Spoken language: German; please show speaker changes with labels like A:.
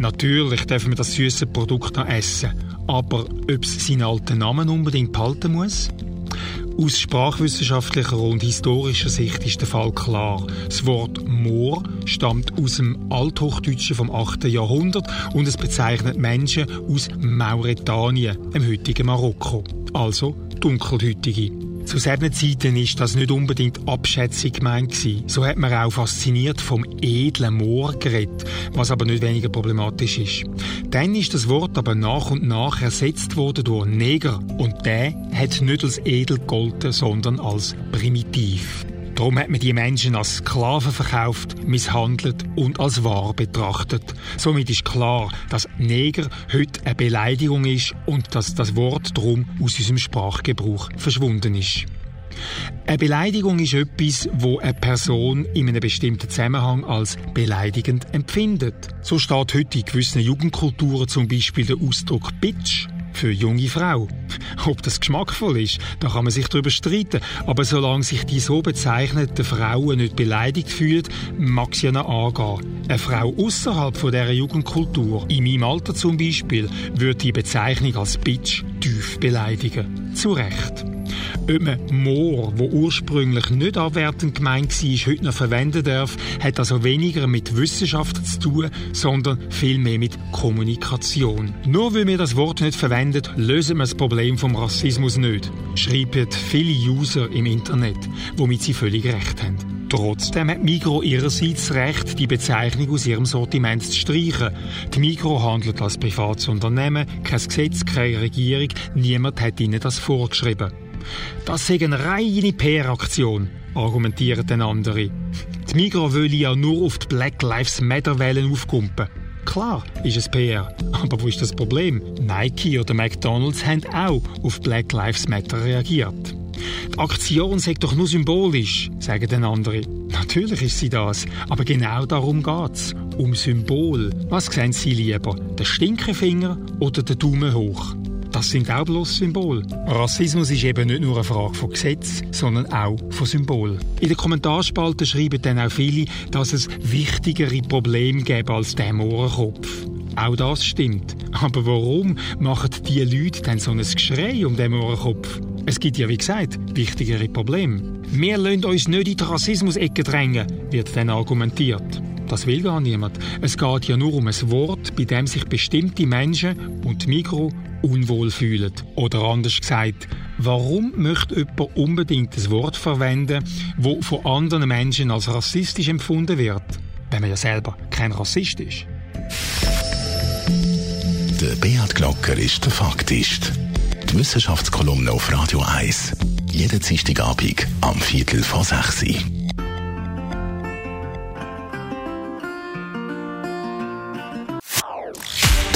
A: Natürlich dürfen wir das süße Produkt noch essen, aber ob es seinen alten Namen unbedingt behalten muss? Aus sprachwissenschaftlicher und historischer Sicht ist der Fall klar. Das Wort Moor stammt aus dem Althochdeutschen vom 8. Jahrhundert und es bezeichnet Menschen aus Mauretanien, dem heutigen Marokko, also Dunkelhütige. Zu solchen Zeiten ist das nicht unbedingt abschätzig gemeint. So hat man auch fasziniert vom edlen Moor geredet, was aber nicht weniger problematisch ist. Dann ist das Wort aber nach und nach ersetzt worden durch Neger und der hat nicht als edel gegolten, sondern als primitiv. Darum hat man die Menschen als Sklaven verkauft, misshandelt und als wahr betrachtet. Somit ist klar, dass Neger heute eine Beleidigung ist und dass das Wort drum aus unserem Sprachgebrauch verschwunden ist. Eine Beleidigung ist etwas, wo eine Person in einem bestimmten Zusammenhang als beleidigend empfindet. So steht heute in gewissen Jugendkulturen zum Beispiel der Ausdruck Bitch für junge Frau. Ob das geschmackvoll ist, da kann man sich darüber streiten. Aber solange sich die so bezeichneten Frauen nicht beleidigt fühlen, mag sie noch angehen. Eine Frau außerhalb dieser Jugendkultur, in meinem Alter zum Beispiel, würde die Bezeichnung als Bitch tief beleidigen. Zu Recht. Ob man Moor, wo ursprünglich nicht abwertend gemeint war, heute noch verwenden darf, hat also weniger mit Wissenschaft zu tun, sondern vielmehr mit Kommunikation. Nur weil wir das Wort nicht verwenden, lösen wir das Problem vom Rassismus nicht, schreiben viele User im Internet, womit sie völlig recht haben. Trotzdem hat Migro ihrerseits Recht, die Bezeichnung aus ihrem Sortiment zu streichen. Die Migro handelt als privates Unternehmen, kein Gesetz, keine Regierung, niemand hat ihnen das vorgeschrieben. Das sei eine reine PR-Aktion, argumentieren dann andere. Die Migros will ja nur auf die Black Lives Matter-Wellen aufkumpen. Klar ist es PR, aber wo ist das Problem? Nike oder McDonalds haben auch auf Black Lives Matter reagiert. Die Aktion sei doch nur symbolisch, sagen dann andere. Natürlich ist sie das, aber genau darum geht's. Um Symbol. Was sehen Sie lieber? Den Stinkefinger oder den Daumen hoch? Das sind auch bloß Symbole. Rassismus ist eben nicht nur eine Frage von Gesetz, sondern auch von Symbol. In den Kommentarspalten schreiben dann auch viele, dass es wichtigere Probleme gäbe als der Mohrenkopf. Auch das stimmt. Aber warum machen die Leute dann so ein Geschrei um den Mohrenkopf? Es gibt ja, wie gesagt, wichtigere Probleme. Wir lassen uns nicht in die Rassismus-Ecke drängen, wird dann argumentiert. Das will gar niemand. Es geht ja nur um ein Wort, bei dem sich bestimmte Menschen und Mikro unwohl fühlen. Oder anders gesagt, warum möchte jemand unbedingt ein Wort verwenden, wo von anderen Menschen als rassistisch empfunden wird, wenn man ja selber kein Rassist ist?
B: Der Beat Glocker ist der Faktist. Die Wissenschaftskolumne auf Radio 1. Jeden Dienstagabend am Viertel vor 6 Uhr.